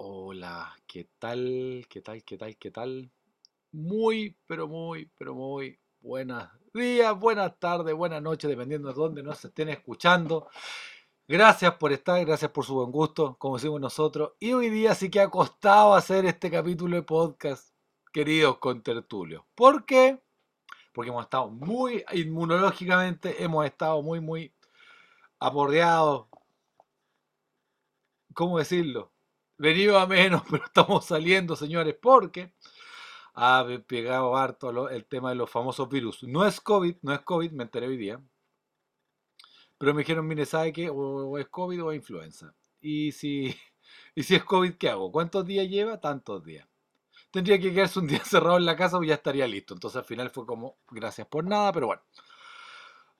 Hola, ¿qué tal? ¿Qué tal? ¿Qué tal? ¿Qué tal? Muy, pero muy, pero muy buenos días, buenas tardes, buenas noches, dependiendo de dónde nos estén escuchando. Gracias por estar, gracias por su buen gusto, como decimos nosotros. Y hoy día sí que ha costado hacer este capítulo de podcast, queridos contertulios. ¿Por qué? Porque hemos estado muy inmunológicamente, hemos estado muy, muy aporreados. ¿Cómo decirlo? Venido a menos, pero estamos saliendo, señores, porque ha pegado harto el tema de los famosos virus. No es COVID, no es COVID, me enteré hoy día. Pero me dijeron, mire, ¿sabe qué? O, es COVID o es influenza. Y si, y si es COVID, ¿qué hago? ¿Cuántos días lleva? Tantos días. Tendría que quedarse un día cerrado en la casa o ya estaría listo. Entonces al final fue como, gracias por nada, pero bueno.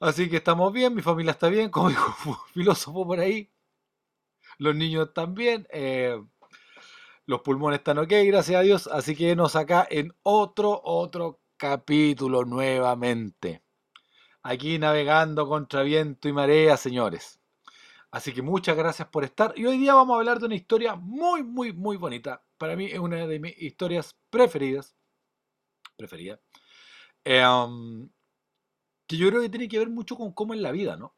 Así que estamos bien, mi familia está bien, como dijo un filósofo por ahí. Los niños bien. eh, Los pulmones están ok, gracias a Dios. Así que nos acá en otro, otro capítulo nuevamente. Aquí navegando contra viento y marea, señores. Así que muchas gracias por estar. Y hoy día vamos a hablar de una historia muy, muy, muy bonita. Para mí es una de mis historias preferidas. Preferida. Eh, um, que yo creo que tiene que ver mucho con cómo es la vida, ¿no?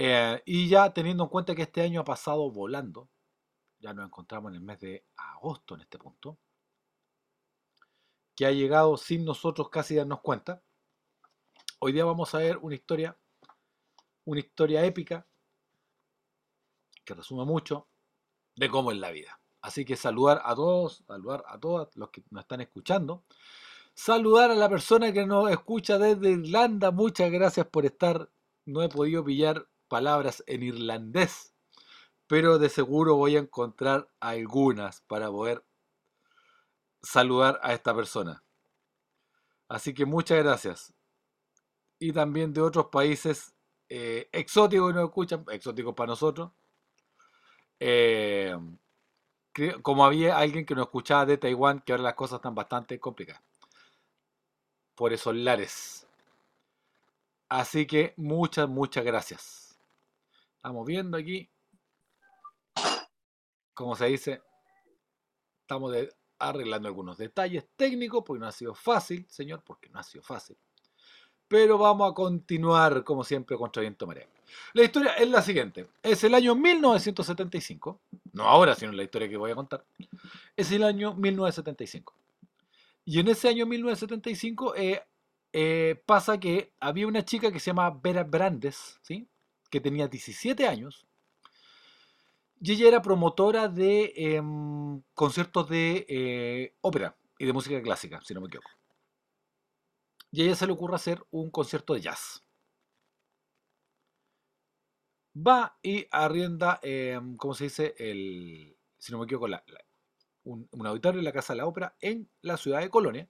Eh, y ya teniendo en cuenta que este año ha pasado volando, ya nos encontramos en el mes de agosto en este punto, que ha llegado sin nosotros casi darnos cuenta. Hoy día vamos a ver una historia, una historia épica que resume mucho de cómo es la vida. Así que saludar a todos, saludar a todos los que nos están escuchando. Saludar a la persona que nos escucha desde Irlanda. Muchas gracias por estar. No he podido pillar palabras en irlandés, pero de seguro voy a encontrar algunas para poder saludar a esta persona. Así que muchas gracias. Y también de otros países eh, exóticos que nos escuchan, exóticos para nosotros. Eh, como había alguien que nos escuchaba de Taiwán, que ahora las cosas están bastante complicadas. Por esos lares. Así que muchas, muchas gracias. Estamos viendo aquí, como se dice, estamos de- arreglando algunos detalles técnicos, porque no ha sido fácil, señor, porque no ha sido fácil. Pero vamos a continuar, como siempre, contra viento marea. La historia es la siguiente. Es el año 1975. No ahora, sino la historia que voy a contar. Es el año 1975. Y en ese año 1975 eh, eh, pasa que había una chica que se llama Vera Brandes, ¿sí? Que tenía 17 años. Y ella era promotora de em, conciertos de eh, ópera y de música clásica, si no me equivoco. Y a ella se le ocurre hacer un concierto de jazz. Va y arrienda, em, ¿cómo se dice? El, si no me equivoco, un, un auditorio en la Casa de la Ópera en la ciudad de Colonia.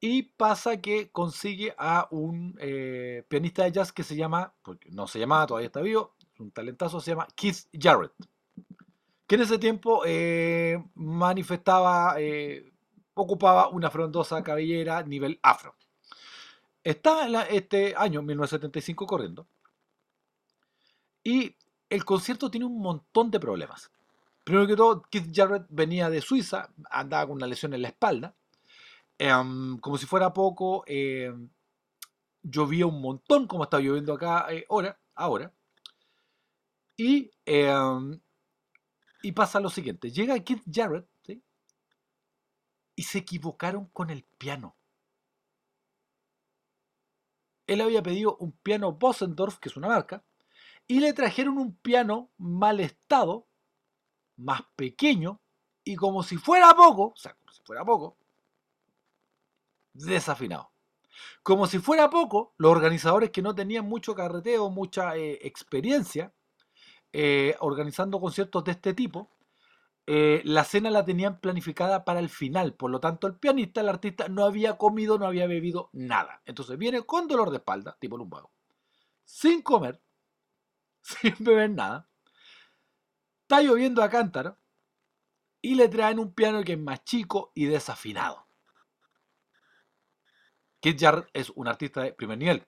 Y pasa que consigue a un eh, pianista de jazz que se llama, porque no se llamaba, todavía está vivo, un talentazo, se llama Keith Jarrett. Que en ese tiempo eh, manifestaba, eh, ocupaba una frondosa cabellera nivel afro. Está en la- este año, 1975, corriendo. Y el concierto tiene un montón de problemas. Primero que todo, Keith Jarrett venía de Suiza, andaba con una lesión en la espalda. Em, como si fuera poco, em, llovía un montón, como está lloviendo acá eh, ahora, ahora. Y, em, y pasa lo siguiente, llega Keith Jarrett y se equivocaron con el piano. Él había pedido un piano Bosendorf, que es una marca, y le trajeron un piano mal estado, más pequeño, y como si fuera poco, o sea, como si fuera poco, desafinado. Como si fuera poco, los organizadores que no tenían mucho carreteo, mucha eh, experiencia eh, organizando conciertos de este tipo, eh, la cena la tenían planificada para el final. Por lo tanto, el pianista, el artista, no había comido, no había bebido nada. Entonces viene con dolor de espalda, tipo lumbago, sin comer, sin beber nada. Está lloviendo a cántaro y le traen un piano que es más chico y desafinado. Keith Jarrett es un artista de primer nivel.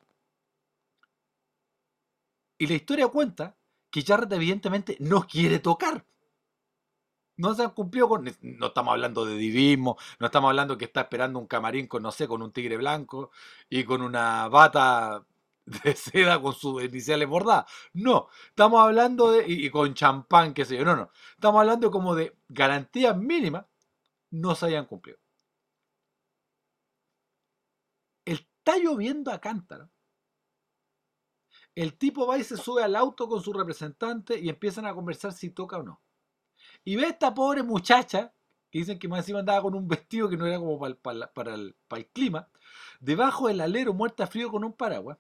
Y la historia cuenta que Jarrett evidentemente no quiere tocar. no se han cumplido con. No estamos hablando de divismo, no estamos hablando que está esperando un camarín con, no sé, con un tigre blanco y con una bata de seda con sus iniciales bordadas. No, estamos hablando de. y, con champán, qué sé yo. No, no. Estamos hablando como de garantías mínimas no se hayan cumplido. Está lloviendo a cántaro. El tipo va y se sube al auto con su representante y empiezan a conversar si toca o no. Y ve a esta pobre muchacha, que dicen que más encima andaba con un vestido que no era como para, el, clima, debajo del alero muerta frío con un paraguas.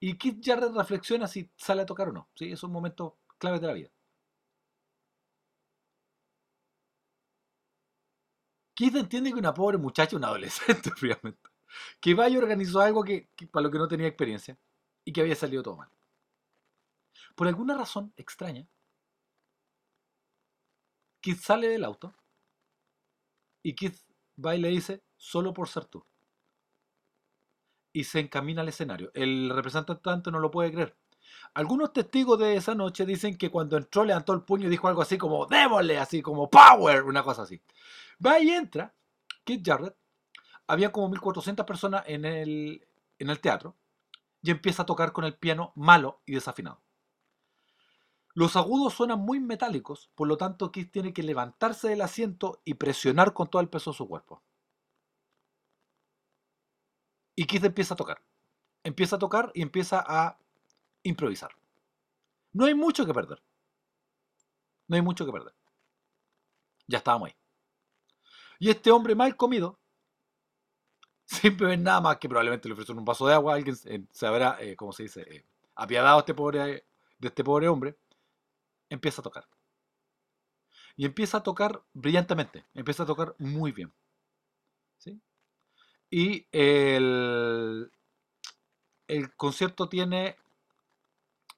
Y Keith Jarrett reflexiona si sale a tocar o no. ¿sí? Esos momentos claves de la vida. Keith entiende que una pobre muchacha, un adolescente, obviamente, que vaya organizó algo que, para lo que no tenía experiencia y que había salido todo mal. Por alguna razón extraña, Keith sale del auto y Keith va y le dice, solo por ser tú. Y se encamina al escenario. El representante no lo puede creer. Algunos testigos de esa noche dicen que cuando entró levantó el puño y dijo algo así como démosle, así como power, una cosa así. Va y entra Keith Jarrett. Había como 1400 personas en el, en el teatro y empieza a tocar con el piano malo y desafinado. Los agudos suenan muy metálicos, por lo tanto Keith tiene que levantarse del asiento y presionar con todo el peso de su cuerpo. Y Keith empieza a tocar. Empieza a tocar y empieza a improvisar. No hay mucho que perder. No hay mucho que perder. Ya estábamos ahí. Y este hombre mal comido, siempre ven nada más que probablemente le ofrecieron un vaso de agua, alguien se habrá, eh, ¿cómo se dice?, eh, apiadado este pobre, de este pobre hombre empieza a tocar. Y empieza a tocar brillantemente, empieza a tocar muy bien. ¿sí? Y el, el concierto tiene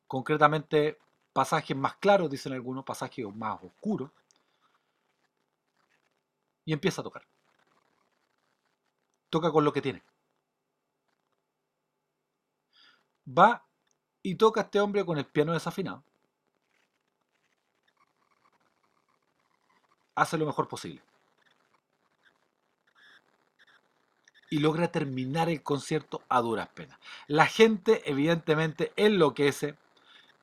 concretamente pasajes más claros, dicen algunos, pasajes más oscuros. Y empieza a tocar. Toca con lo que tiene. Va y toca a este hombre con el piano desafinado. hace lo mejor posible. Y logra terminar el concierto a duras penas. La gente evidentemente enloquece,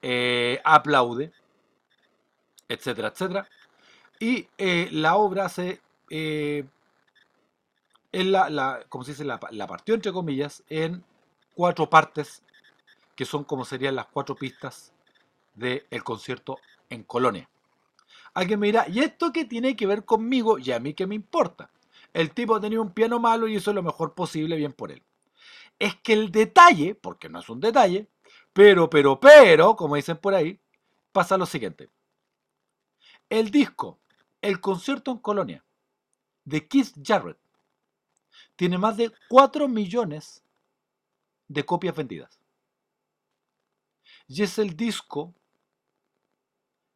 eh, aplaude, etcétera, etcétera. Y eh, la obra se... Eh, la, la, como se dice, la, partió entre comillas en cuatro partes que son como serían las cuatro pistas del concierto en Colonia. Alguien me dirá, ¿y esto qué tiene que ver conmigo? Y a mí qué me importa. El tipo tenía un piano malo y hizo lo mejor posible, bien por él. Es que el detalle, porque no es un detalle, pero, pero, pero, como dicen por ahí, pasa lo siguiente. El disco, el concierto en Colonia, de Keith Jarrett, tiene más de 4 millones de copias vendidas. Y es el disco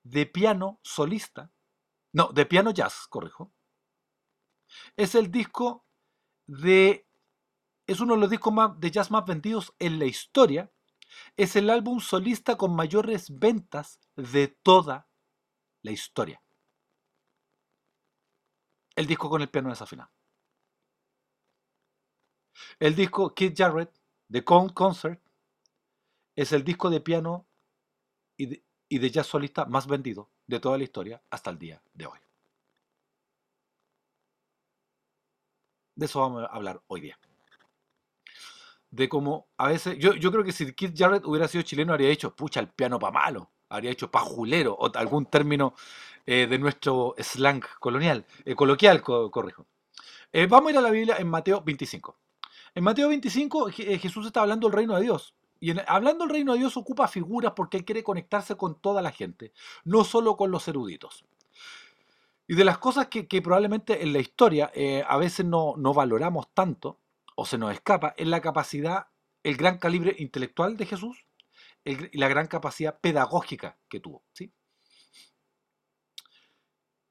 de piano solista, no, de piano jazz, corrijo. Es el disco de, es uno de los discos más, de jazz más vendidos en la historia. Es el álbum solista con mayores ventas de toda la historia. El disco con el piano desafinado. El disco Kid Jarrett, The Concert, es el disco de piano y de, jazz solista más vendido de toda la historia hasta el día de hoy. De eso vamos a hablar hoy día. De cómo a veces, yo, yo creo que si Keith Jarrett hubiera sido chileno, habría dicho, pucha, el piano pa' malo, habría hecho pajulero, o algún término eh, de nuestro slang colonial, eh, coloquial, corrijo. Eh, vamos a ir a la Biblia en Mateo 25. En Mateo 25 Jesús está hablando del reino de Dios y hablando del reino de Dios ocupa figuras porque Él quiere conectarse con toda la gente, no solo con los eruditos. Y de las cosas que, probablemente en la historia eh, a veces no, valoramos tanto, o se nos escapa, es la capacidad, el gran calibre intelectual de Jesús y la gran capacidad pedagógica que tuvo. ¿sí?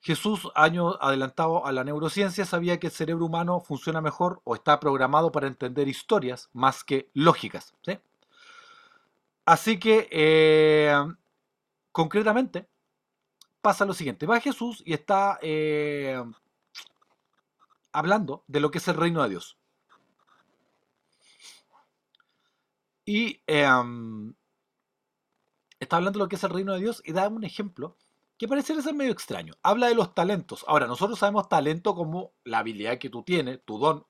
Jesús, años adelantado a la neurociencia, sabía que el cerebro humano funciona mejor o está programado para entender historias más que lógicas. ¿sí? Así que, eh, concretamente, pasa lo siguiente. Va Jesús y está eh, hablando de lo que es el reino de Dios. Y em, está hablando de lo que es el reino de Dios y da un ejemplo que parece ser medio extraño. Habla de los talentos. Ahora, nosotros sabemos talento como la habilidad que tú tienes, tu don.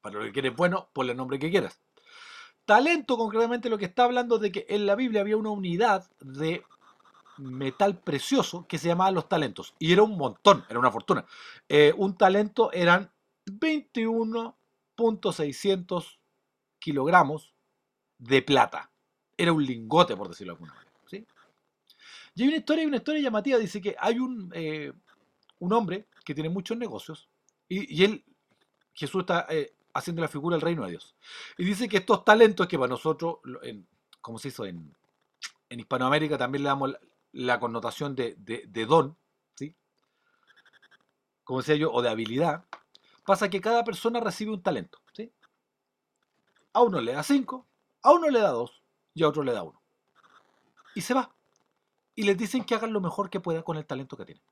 Para lo que quieres bueno, ponle el nombre que quieras. Talento, concretamente, lo que está hablando de que en la Biblia había una unidad de metal precioso que se llamaba los talentos. Y era un montón, era una fortuna. Eh, un talento eran 21.600 kilogramos de plata. Era un lingote, por decirlo de alguna manera. Y hay una historia, una historia llamativa. Dice que hay un, eh, un hombre que tiene muchos negocios y, él, Jesús está eh, haciendo la figura del reino de Dios. Y dice que estos talentos que para nosotros, en, como se hizo en, en Hispanoamérica, también le damos la, connotación de, de, don, ¿sí? como decía yo, o de habilidad, pasa que cada persona recibe un talento. ¿sí? A uno le da cinco, a uno le da dos y a otro le da uno. Y se va. Y les dicen que hagan lo mejor que puedan con el talento que tienen.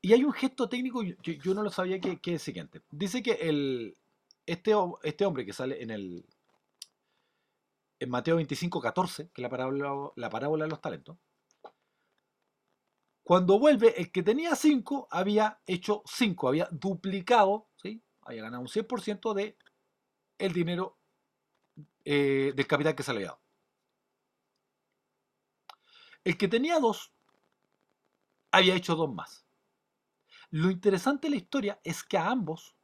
Y hay un gesto técnico, yo, yo no lo sabía, que, es el siguiente. Dice que el, este, este hombre que sale en el en Mateo 25, 14, que es la parábola, la parábola de los talentos, cuando vuelve, el que tenía 5 había hecho 5, había duplicado, ¿sí? había ganado un 100% de dinero eh, del capital que se le había dado. El que tenía 2 había hecho 2 más. Lo interesante de la historia es que a ambos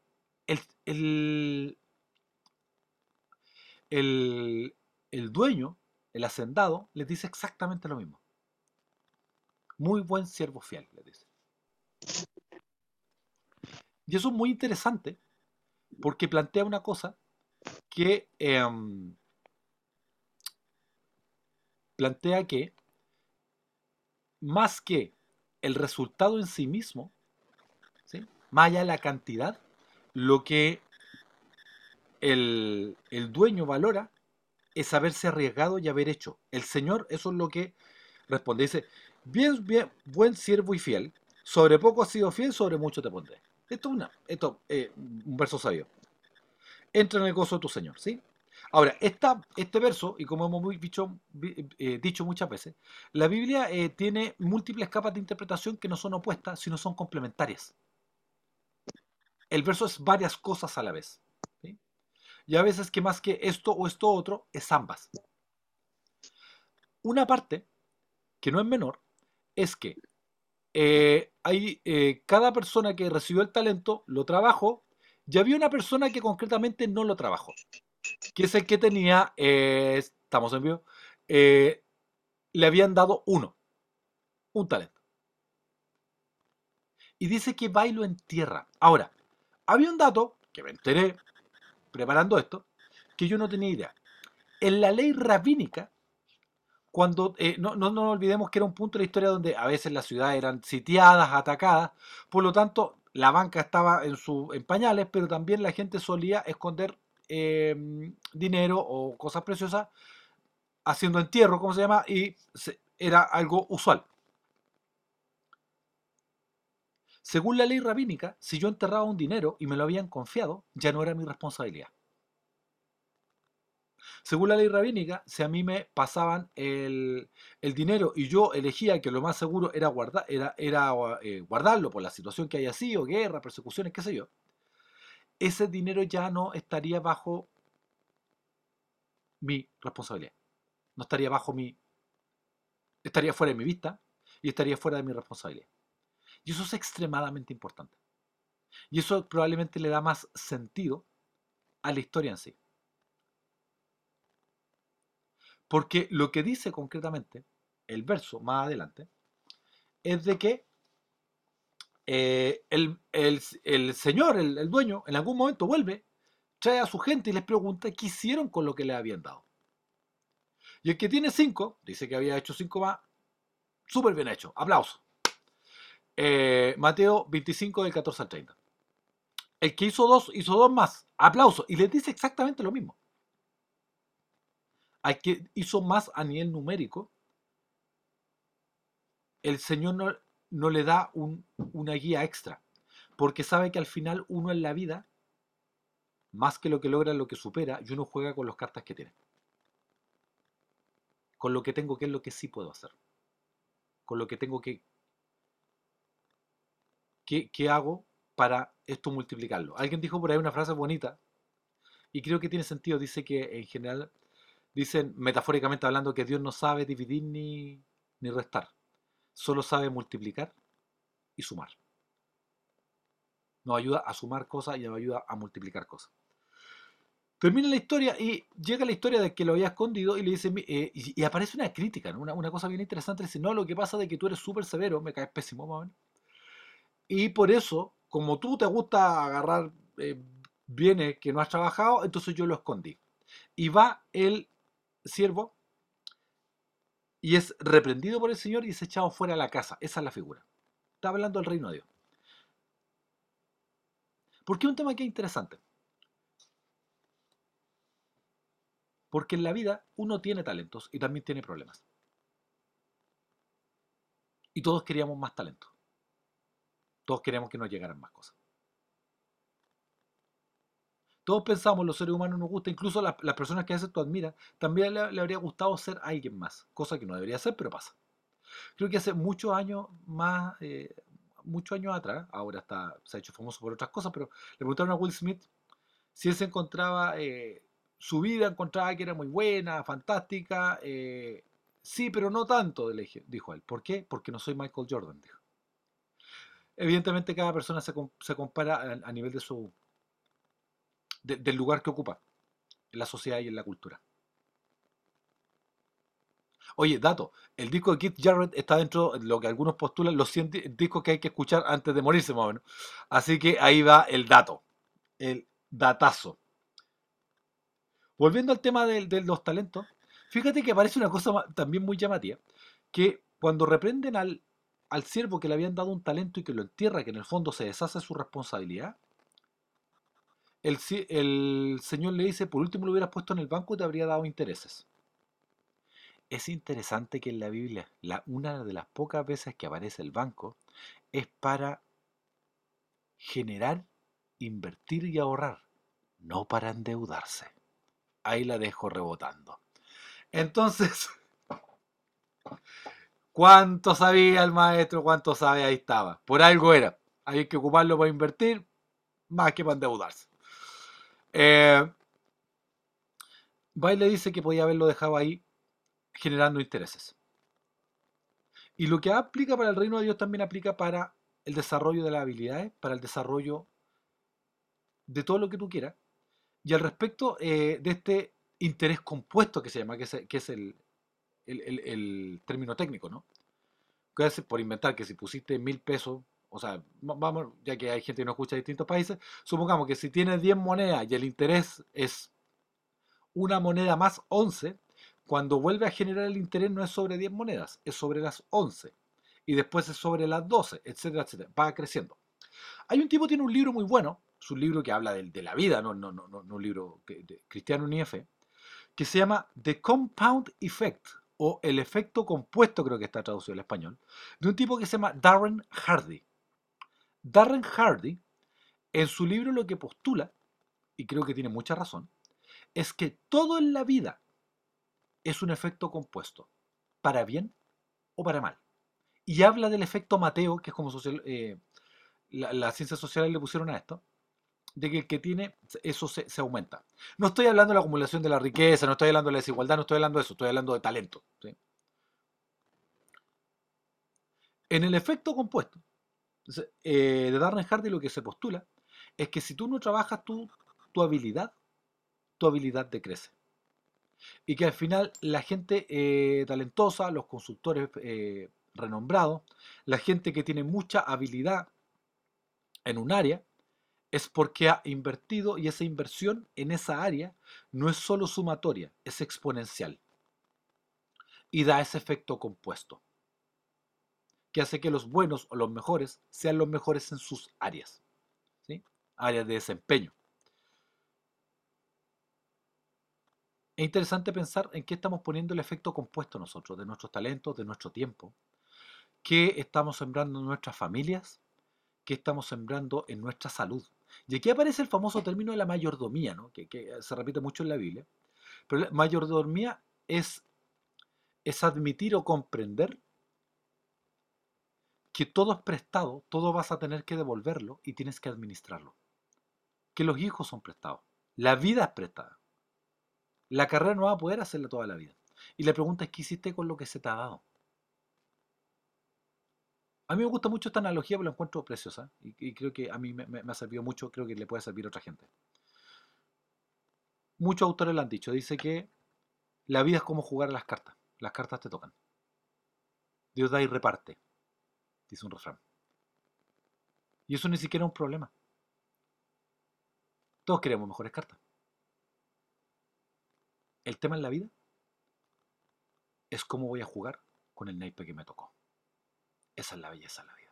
el, el, el dueño, el hacendado, les dice exactamente lo mismo. Muy buen siervo fiel, le dice. Y eso es muy interesante porque plantea una cosa que em, plantea que más que el resultado en sí mismo, más allá de la cantidad, lo que el, dueño valora es haberse arriesgado y haber hecho. El Señor, eso es lo que responde. Dice, bien, bien, buen siervo y fiel, sobre poco has sido fiel, sobre mucho te pondré. Esto es una, esto, eh, un verso sabio. Entra en el gozo de tu Señor, ¿sí? Ahora, este verso, y como hemos dicho, eh, dicho muchas veces, la Biblia eh, tiene múltiples capas de interpretación que no son opuestas, sino son complementarias el verso es varias cosas a la vez. Y a veces que más que esto o esto otro, es ambas. Una parte, que no es menor, es que eh, hay, cada persona que recibió el talento lo trabajó y había una persona que concretamente no lo trabajó, que es el que tenía, eh, estamos en vivo, le habían dado uno, un talento. Y dice que va y lo entierra. Ahora, había un dato que me enteré preparando esto, que yo no tenía idea. En la ley rabínica, cuando eh, no, no, nos olvidemos que era un punto de la historia donde a veces las ciudades eran sitiadas, atacadas, por lo tanto la banca estaba en, su, en pañales, pero también la gente solía esconder em, dinero o cosas preciosas haciendo entierro, como se llama, y era algo usual. Según la ley rabínica, si yo enterraba un dinero y me lo habían confiado, ya no era mi responsabilidad. Según la ley rabínica, si a mí me pasaban el, dinero y yo elegía que lo más seguro era, era eh, guardarlo por la situación que haya sido, guerra, persecuciones, qué sé yo, ese dinero ya no estaría bajo mi responsabilidad. No estaría bajo mi... estaría fuera de mi vista y estaría fuera de mi responsabilidad. Y eso es extremadamente importante. Y eso probablemente le da más sentido a la historia en sí. Porque lo que dice concretamente el verso más adelante es de que eh, el, señor, el, el, dueño, en algún momento vuelve, trae a su gente y les pregunta qué hicieron con lo que le habían dado. Y el que tiene cinco, dice que había hecho cinco más, súper bien hecho, aplauso. Eh, Mateo 25 del 14 al 30. El que hizo dos, hizo dos más. Aplauso. Y les dice exactamente lo mismo. al que hizo más a nivel numérico, el Señor no, no le da un- una guía extra, porque sabe que al final uno en la vida, más que lo que logra, lo que supera, y uno juega con las cartas que tiene. Con lo que tengo, que es lo que sí puedo hacer. Con lo que tengo que... ¿Qué, hago para esto multiplicarlo? Alguien dijo por ahí una frase bonita, y creo que tiene sentido. Dice que en general, dicen metafóricamente hablando, que Dios no sabe dividir ni restar, solo sabe multiplicar y sumar. Nos ayuda a sumar cosas y nos ayuda a multiplicar cosas. Termina la historia y llega la historia de que lo había escondido y le dice, eh, y, aparece una crítica, una, una cosa bien interesante. Dice, no, lo que pasa es que tú eres súper severo, me caes pésimo, más o menos. Y por eso, como tú te gusta agarrar eh, bienes que no has trabajado, entonces yo lo escondí. Y va el siervo y es reprendido por el Señor y es echado fuera de la casa. Esa es la figura. Está hablando del reino de Dios. ¿Por qué un tema que es interesante? Porque en la vida uno tiene talentos y también tiene problemas. Y todos queríamos más talento. Todos queríamos que nos llegaran más cosas. Todos pensamos, los seres humanos nos gusta, incluso las, personas que a veces tú admiras, también le, habría gustado ser alguien más, cosa que no debería ser, pero pasa. Creo que hace muchos años más, eh, muchos años atrás, ahora está, se ha hecho famoso por otras cosas, pero le preguntaron a Will Smith si él se encontraba, eh, su vida encontraba que era muy buena, fantástica, eh, sí, pero no tanto, dijo él. ¿Por qué? Porque no soy Michael Jordan, dijo. Evidentemente cada persona se, com- se compara a nivel de su, de- del lugar que ocupa en la sociedad y en la cultura. Oye, dato, el disco de Keith Jarrett está dentro de lo que algunos postulan los 100 di- discos que hay que escuchar antes de morirse, más o menos. Así que ahí va el dato, el datazo. Volviendo al tema de, los talentos, fíjate que aparece una cosa también muy llamativa, que cuando reprenden al, al siervo que le habían dado un talento y que lo entierra, que en el fondo se deshace su responsabilidad, el, señor le dice, por último lo hubieras puesto en el banco y te habría dado intereses. Es interesante que en la Biblia, la, una de las pocas veces que aparece el banco es para generar, invertir y ahorrar, no para endeudarse. Ahí la dejo rebotando. Entonces, ¿cuánto sabía el maestro? ¿Cuánto sabe? Ahí estaba. Por algo era. Hay que ocuparlo para invertir, más que para endeudarse. Eh, Baile dice que podía haberlo dejado ahí generando intereses. Y lo que aplica para el reino de Dios también aplica para el desarrollo de las habilidades, para el desarrollo de todo lo que tú quieras. Y al respecto eh, de este interés compuesto que se llama, que es, el, término técnico, ¿no? Por inventar que si pusiste mil pesos, o sea, va- vamos, ya que hay gente que no escucha de distintos países, supongamos que si tienes 10 monedas y el interés es una moneda más 11, cuando vuelve a generar el interés no es sobre 10 monedas, es sobre las 11. Y después es sobre las 12, etcétera, etcétera. Va creciendo. Hay un tipo que tiene un libro muy bueno, es un libro que habla de, de la vida, no, no, no, no, un libro que- de cristiano que se llama The Compound Effect, o el efecto compuesto, creo que está traducido al español, de un tipo que se llama Darren Hardy. Darren Hardy, en su libro lo que postula, y creo que tiene mucha razón, es que todo en la vida es un efecto compuesto, para bien o para mal. Y habla del efecto Mateo, que es como social, eh, la- las ciencias sociales le pusieron a esto, de que el que tiene, eso se, aumenta. No estoy hablando de la acumulación de la riqueza, no estoy hablando de la desigualdad, no estoy hablando de eso, estoy hablando de talento. En el efecto compuesto entonces, eh, de Darren Hardy lo que se postula es que si tú no trabajas tu, tu habilidad, tu habilidad decrece. Y que al final la gente eh, talentosa, los consultores eh, renombrados, la gente que tiene mucha habilidad en un área, es porque ha invertido y esa inversión en esa área no es solo sumatoria, es exponencial. Y da ese efecto compuesto, que hace que los buenos o los mejores sean los mejores en sus áreas, ¿sí? áreas de desempeño. Es interesante pensar en qué estamos poniendo el efecto compuesto nosotros, de nuestros talentos, de nuestro tiempo, qué estamos sembrando en nuestras familias, qué estamos sembrando en nuestra salud. Y aquí aparece el famoso término de la mayordomía, ¿no? que, que se repite mucho en la Biblia. Pero la mayordomía es, es admitir o comprender que todo es prestado, todo vas a tener que devolverlo y tienes que administrarlo. Que los hijos son prestados, la vida es prestada. La carrera no va a poder hacerla toda la vida. Y la pregunta es, ¿qué hiciste con lo que se te ha dado? A mí me gusta mucho esta analogía porque la encuentro preciosa y, creo que a mí me, me, ha servido mucho, creo que le puede servir a otra gente. Muchos autores lo han dicho, dice que la vida es como jugar a las cartas, las cartas te tocan. Dios da y reparte, dice un refrán. Y eso ni siquiera es un problema. Todos queremos mejores cartas. El tema en la vida es cómo voy a jugar con el naipe que me tocó. Esa es la belleza de la vida.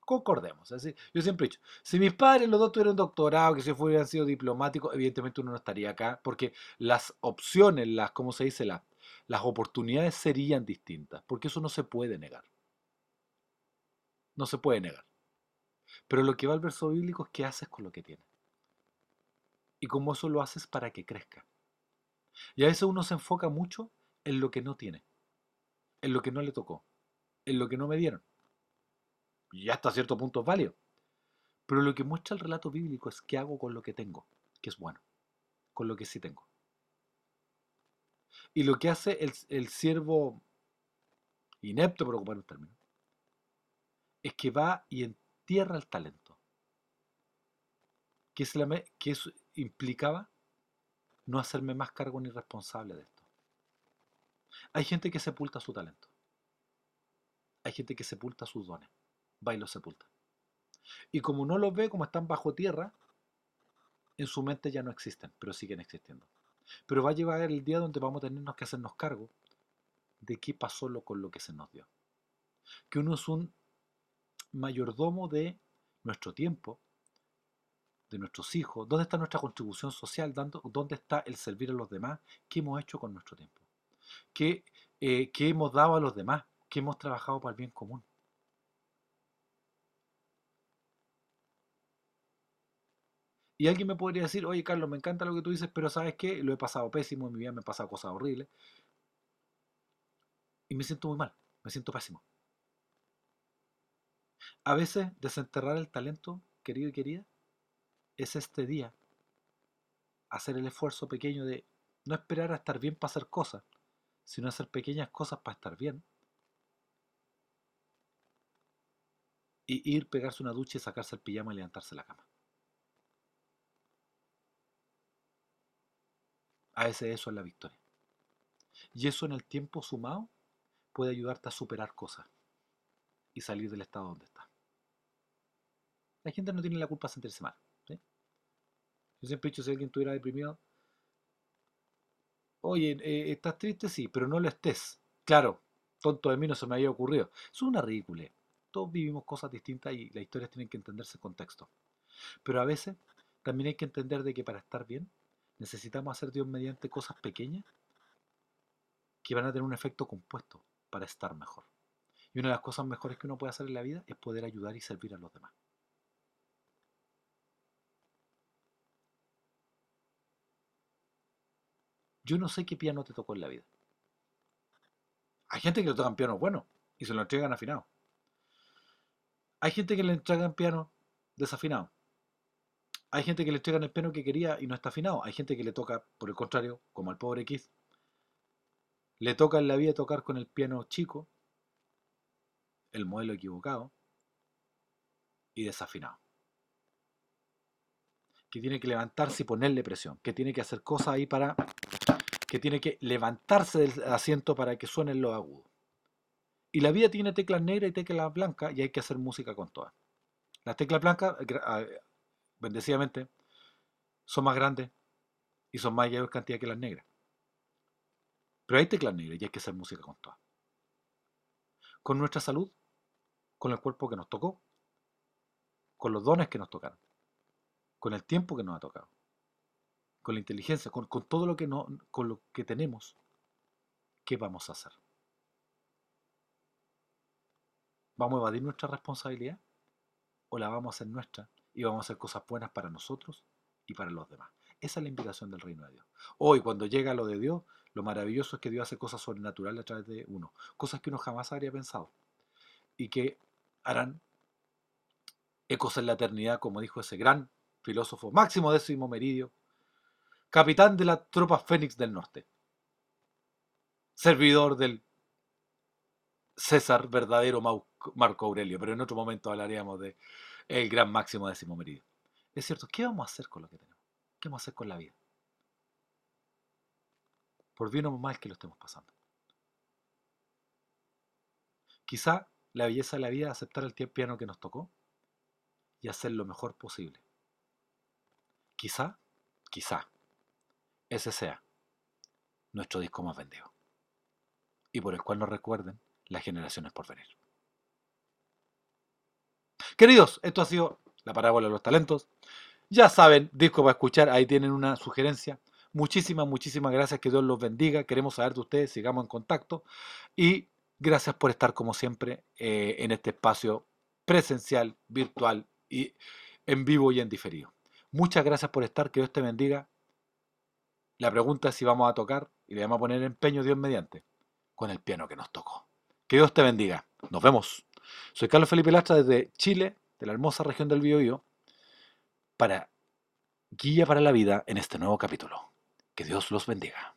Concordemos. Yo siempre he dicho, si mis padres los dos tuvieran doctorado, que si hubieran sido diplomáticos, evidentemente uno no estaría acá, porque las opciones, las, ¿cómo se dice? Las, las oportunidades serían distintas, porque eso no se puede negar. No se puede negar. Pero lo que va al verso bíblico es qué haces con lo que tienes. Y cómo eso lo haces para que crezca. Y a veces uno se enfoca mucho en lo que no tiene, en lo que no le tocó, en lo que no me dieron. Y hasta cierto punto es válido. Pero lo que muestra el relato bíblico es qué hago con lo que tengo, que es bueno, con lo que sí tengo. Y lo que hace el, el siervo inepto, por ocupar un término, es que va y entierra el talento. Que, es la, que eso implicaba no hacerme más cargo ni responsable de esto. Hay gente que sepulta su talento. Hay gente que sepulta sus dones va y los sepulta. Y como no los ve, como están bajo tierra, en su mente ya no existen, pero siguen existiendo. Pero va a llegar el día donde vamos a tenernos que hacernos cargo de qué pasó con lo que se nos dio. Que uno es un mayordomo de nuestro tiempo, de nuestros hijos, dónde está nuestra contribución social, dónde está el servir a los demás, qué hemos hecho con nuestro tiempo, qué, eh, qué hemos dado a los demás, qué hemos trabajado para el bien común. Y alguien me podría decir, oye Carlos, me encanta lo que tú dices, pero ¿sabes qué? Lo he pasado pésimo, en mi vida me han pasado cosas horribles. Y me siento muy mal, me siento pésimo. A veces desenterrar el talento, querido y querida, es este día hacer el esfuerzo pequeño de no esperar a estar bien para hacer cosas, sino hacer pequeñas cosas para estar bien. Y ir, pegarse una ducha y sacarse el pijama y levantarse la cama. A veces eso es la victoria. Y eso en el tiempo sumado puede ayudarte a superar cosas y salir del estado donde está. La gente no tiene la culpa de sentirse mal. Yo siempre he dicho, si alguien estuviera deprimido, oye, eh, estás triste, sí, pero no lo estés. Claro, tonto de mí no se me había ocurrido. Es una ridícula. Todos vivimos cosas distintas y las historias tienen que entenderse en contexto. Pero a veces también hay que entender de que para estar bien necesitamos hacer Dios mediante cosas pequeñas que van a tener un efecto compuesto para estar mejor. Y una de las cosas mejores que uno puede hacer en la vida es poder ayudar y servir a los demás. Yo no sé qué piano te tocó en la vida. Hay gente que le tocan piano bueno y se lo entregan afinado. Hay gente que le entregan piano desafinado. Hay gente que le entregan el piano que quería y no está afinado. Hay gente que le toca, por el contrario, como al pobre Keith, le toca en la vida tocar con el piano chico, el modelo equivocado y desafinado. Que tiene que levantarse y ponerle presión. Que tiene que hacer cosas ahí para. Que tiene que levantarse del asiento para que suenen los agudos. Y la vida tiene teclas negras y teclas blancas y hay que hacer música con todas. Las teclas blancas, bendecidamente, son más grandes y son más mayor cantidad que las negras. Pero hay teclas negras y hay que hacer música con todas. Con nuestra salud, con el cuerpo que nos tocó, con los dones que nos tocaron, con el tiempo que nos ha tocado, con la inteligencia, con, con todo lo que, no, con lo que tenemos, ¿qué vamos a hacer? ¿Vamos a evadir nuestra responsabilidad? ¿O la vamos a hacer nuestra y vamos a hacer cosas buenas para nosotros y para los demás? Esa es la invitación del reino de Dios. Hoy, cuando llega lo de Dios, lo maravilloso es que Dios hace cosas sobrenaturales a través de uno, cosas que uno jamás habría pensado y que harán ecos en la eternidad, como dijo ese gran filósofo Máximo Décimo Meridio, capitán de la tropa Fénix del Norte, servidor del César verdadero Marco Aurelio, pero en otro momento hablaríamos de el gran Máximo Décimo Meridio. Es cierto, ¿qué vamos a hacer con lo que tenemos? ¿Qué vamos a hacer con la vida? Por bien o mal que lo estemos pasando. Quizá la belleza de la vida es aceptar el piano que nos tocó y hacer lo mejor posible. Quizá, quizá, ese sea nuestro disco más vendido y por el cual nos recuerden las generaciones por venir. Queridos, esto ha sido la parábola de los talentos. Ya saben, disco para escuchar, ahí tienen una sugerencia. Muchísimas, muchísimas gracias, que Dios los bendiga. Queremos saber de ustedes, sigamos en contacto. Y gracias por estar como siempre eh, en este espacio presencial, virtual y en vivo y en diferido. Muchas gracias por estar, que Dios te bendiga. La pregunta es si vamos a tocar y le vamos a poner empeño Dios mediante con el piano que nos tocó. Que Dios te bendiga. Nos vemos. Soy Carlos Felipe Lastra desde Chile, de la hermosa región del Biobío, para Guía para la Vida en este nuevo capítulo. Que Dios los bendiga.